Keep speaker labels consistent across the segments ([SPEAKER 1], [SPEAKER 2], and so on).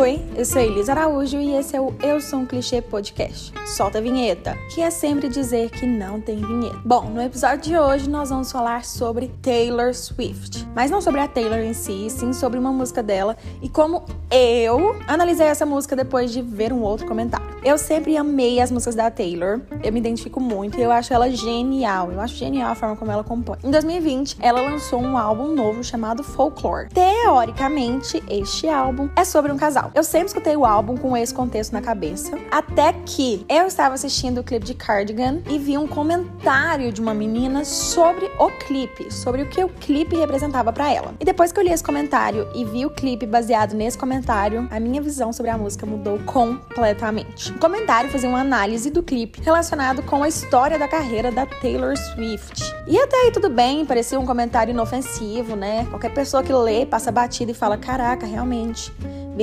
[SPEAKER 1] Oi, eu sou Elisa Araújo e esse é o Eu Sou um Clichê Podcast. Solta a vinheta, que é sempre dizer que não tem vinheta. Bom, no episódio de hoje nós vamos falar sobre Taylor Swift. Mas não sobre a Taylor em si, sim sobre uma música dela e como eu analisei essa música depois de ver um outro comentário. Eu sempre amei as músicas da Taylor, eu me identifico muito e eu acho ela genial. Eu acho genial a forma como ela compõe. Em 2020, ela lançou um álbum novo chamado Folklore. Teoricamente, este álbum é sobre um casal. Eu sempre escutei o álbum com esse contexto na cabeça, até que eu estava assistindo o clipe de Cardigan e vi um comentário de uma menina sobre o clipe, sobre o que o clipe representava para ela. E depois que eu li esse comentário e vi o clipe baseado nesse comentário, a minha visão sobre a música mudou completamente. O comentário fazia uma análise do clipe relacionado com a história da carreira da Taylor Swift. E até aí tudo bem, parecia um comentário inofensivo, né? Qualquer pessoa que lê passa batida e fala: "Caraca, realmente"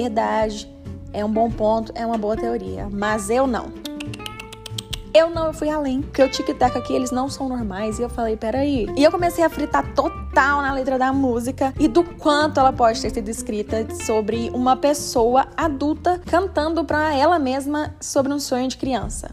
[SPEAKER 1] verdade, é um bom ponto, é uma boa teoria. Mas eu não. Eu não, eu fui além. Porque o tic-tac aqui, eles não são normais. E eu falei, peraí. E eu comecei a fritar total na letra da música e do quanto ela pode ter sido escrita sobre uma pessoa adulta cantando para ela mesma sobre um sonho de criança.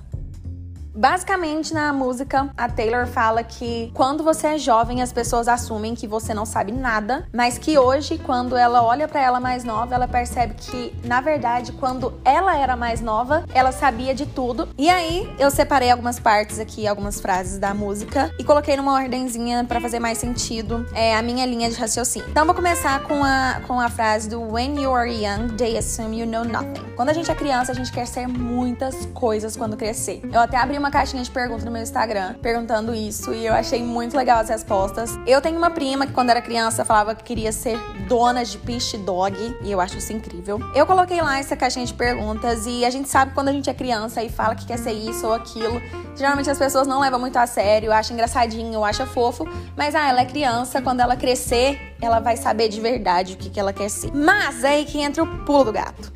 [SPEAKER 1] Basicamente, na música, a Taylor fala que quando você é jovem, as pessoas assumem que você não sabe nada, mas que hoje, quando ela olha para ela mais nova, ela percebe que, na verdade, quando ela era mais nova, ela sabia de tudo. E aí, eu separei algumas partes aqui, algumas frases da música e coloquei numa ordenzinha para fazer mais sentido é, a minha linha de raciocínio. Então, vou começar com a, com a frase do When you are young, they assume you know nothing. Quando a gente é criança, a gente quer ser muitas coisas quando crescer. Eu até abri uma caixinha de perguntas no meu Instagram perguntando isso e eu achei muito legal as respostas. Eu tenho uma prima que quando era criança falava que queria ser dona de Pish Dog e eu acho isso incrível. Eu coloquei lá essa caixinha de perguntas e a gente sabe quando a gente é criança e fala que quer ser isso ou aquilo. Geralmente as pessoas não levam muito a sério, acham engraçadinho, acham fofo, mas ah, ela é criança, quando ela crescer, ela vai saber de verdade o que, que ela quer ser. Mas é aí que entra o pulo do gato.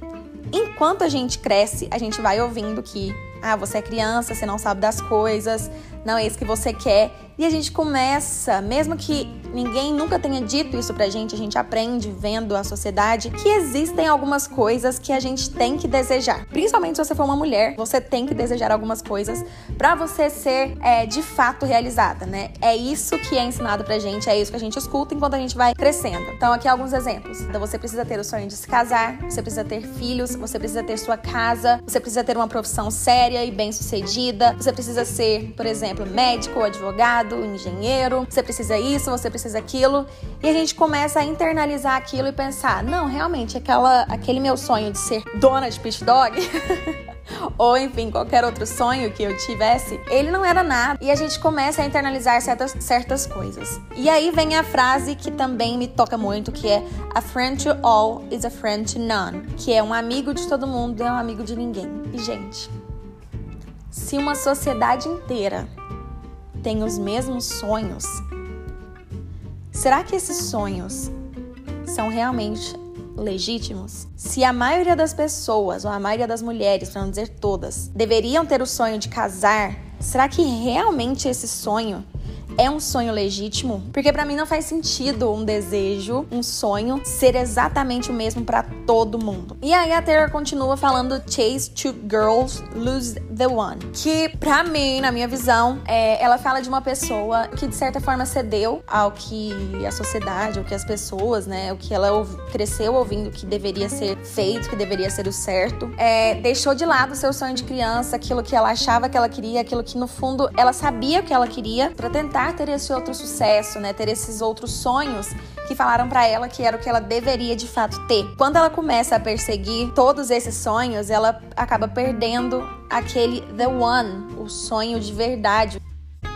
[SPEAKER 1] Enquanto a gente cresce, a gente vai ouvindo que ah, você é criança, você não sabe das coisas, não é isso que você quer. E a gente começa, mesmo que ninguém nunca tenha dito isso pra gente, a gente aprende vendo a sociedade que existem algumas coisas que a gente tem que desejar. Principalmente se você for uma mulher, você tem que desejar algumas coisas para você ser é, de fato realizada, né? É isso que é ensinado pra gente, é isso que a gente escuta enquanto a gente vai crescendo. Então, aqui alguns exemplos. Então, você precisa ter o sonho de se casar, você precisa ter filhos, você precisa ter sua casa, você precisa ter uma profissão séria e bem sucedida, você precisa ser, por exemplo, médico, advogado advogado, engenheiro, você precisa isso, você precisa aquilo. E a gente começa a internalizar aquilo e pensar: não, realmente, aquela, aquele meu sonho de ser dona de pit dog. ou enfim, qualquer outro sonho que eu tivesse, ele não era nada. E a gente começa a internalizar certas, certas coisas. E aí vem a frase que também me toca muito, que é A friend to all is a friend to none. Que é um amigo de todo mundo é um amigo de ninguém. E, gente, se uma sociedade inteira têm os mesmos sonhos, será que esses sonhos são realmente legítimos? Se a maioria das pessoas, ou a maioria das mulheres, para não dizer todas, deveriam ter o sonho de casar, será que realmente esse sonho é um sonho legítimo? Porque para mim não faz sentido um desejo, um sonho ser exatamente o mesmo para todo mundo. E aí a Taylor continua falando Chase two girls, lose the one, que para mim, na minha visão, é, ela fala de uma pessoa que de certa forma cedeu ao que a sociedade, ao que as pessoas, né, o que ela cresceu ouvindo que deveria ser feito, que deveria ser o certo, é, deixou de lado o seu sonho de criança, aquilo que ela achava que ela queria, aquilo que no fundo ela sabia que ela queria, para tentar ter esse outro sucesso, né? Ter esses outros sonhos que falaram para ela que era o que ela deveria de fato ter. Quando ela começa a perseguir todos esses sonhos, ela acaba perdendo aquele the one, o sonho de verdade,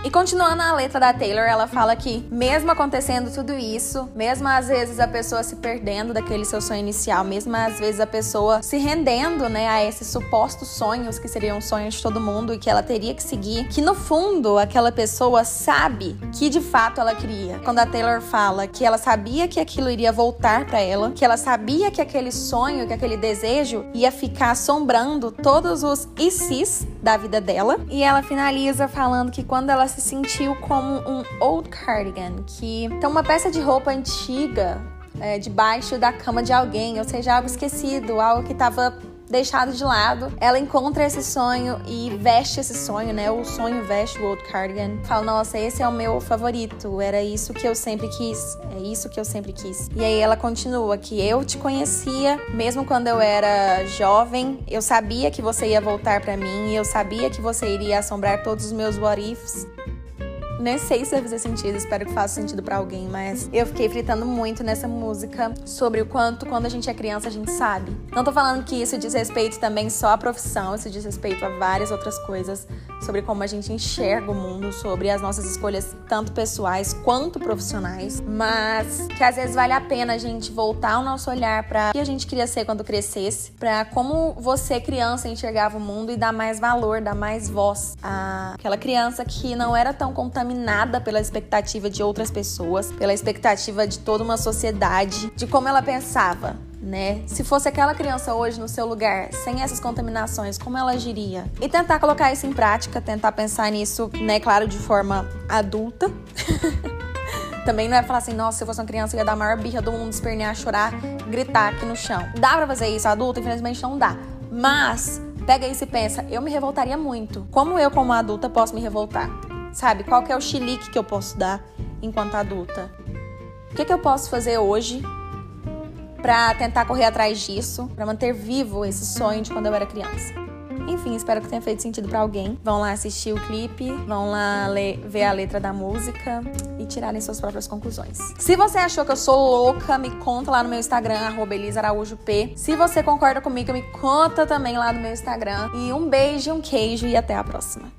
[SPEAKER 1] e continuando a letra da Taylor, ela fala que, mesmo acontecendo tudo isso, mesmo às vezes a pessoa se perdendo daquele seu sonho inicial, mesmo às vezes a pessoa se rendendo, né, a esses supostos sonhos que seriam sonhos de todo mundo e que ela teria que seguir, que no fundo aquela pessoa sabe que de fato ela queria. Quando a Taylor fala que ela sabia que aquilo iria voltar para ela, que ela sabia que aquele sonho, que aquele desejo ia ficar assombrando todos os e da vida dela, e ela finaliza falando que quando ela se sentiu como um old cardigan, que então uma peça de roupa antiga é, debaixo da cama de alguém, ou seja, algo esquecido, algo que estava deixado de lado. Ela encontra esse sonho e veste esse sonho, né? O sonho veste o old cardigan. Fala, nossa, esse é o meu favorito. Era isso que eu sempre quis. É isso que eu sempre quis. E aí ela continua que eu te conhecia mesmo quando eu era jovem. Eu sabia que você ia voltar para mim. Eu sabia que você iria assombrar todos os meus what ifs. Nem sei se vai fazer sentido, espero que faça sentido para alguém, mas eu fiquei fritando muito nessa música sobre o quanto quando a gente é criança a gente sabe. Não tô falando que isso diz respeito também só à profissão, isso diz respeito a várias outras coisas, sobre como a gente enxerga o mundo, sobre as nossas escolhas, tanto pessoais quanto profissionais, mas que às vezes vale a pena a gente voltar o nosso olhar para o que a gente queria ser quando crescesse, para como você, criança, enxergava o mundo e dar mais valor, dar mais voz àquela criança que não era tão contaminada pela expectativa de outras pessoas, pela expectativa de toda uma sociedade, de como ela pensava. Né? Se fosse aquela criança hoje no seu lugar, sem essas contaminações, como ela agiria? E tentar colocar isso em prática, tentar pensar nisso, né, claro, de forma adulta. Também não é falar assim, nossa, se eu fosse uma criança, eu ia dar a maior birra do mundo, espernear, chorar, gritar aqui no chão. Dá pra fazer isso adulto? Infelizmente não dá. Mas, pega isso e pensa, eu me revoltaria muito. Como eu, como adulta, posso me revoltar? Sabe? Qual que é o chilique que eu posso dar enquanto adulta? O que, que eu posso fazer hoje para tentar correr atrás disso, para manter vivo esse sonho de quando eu era criança? Enfim, espero que tenha feito sentido para alguém. Vão lá assistir o clipe, vão lá ler, ver a letra da música e tirarem suas próprias conclusões. Se você achou que eu sou louca, me conta lá no meu Instagram, @elisaraújo_p. Se você concorda comigo, me conta também lá no meu Instagram. E um beijo, um queijo e até a próxima.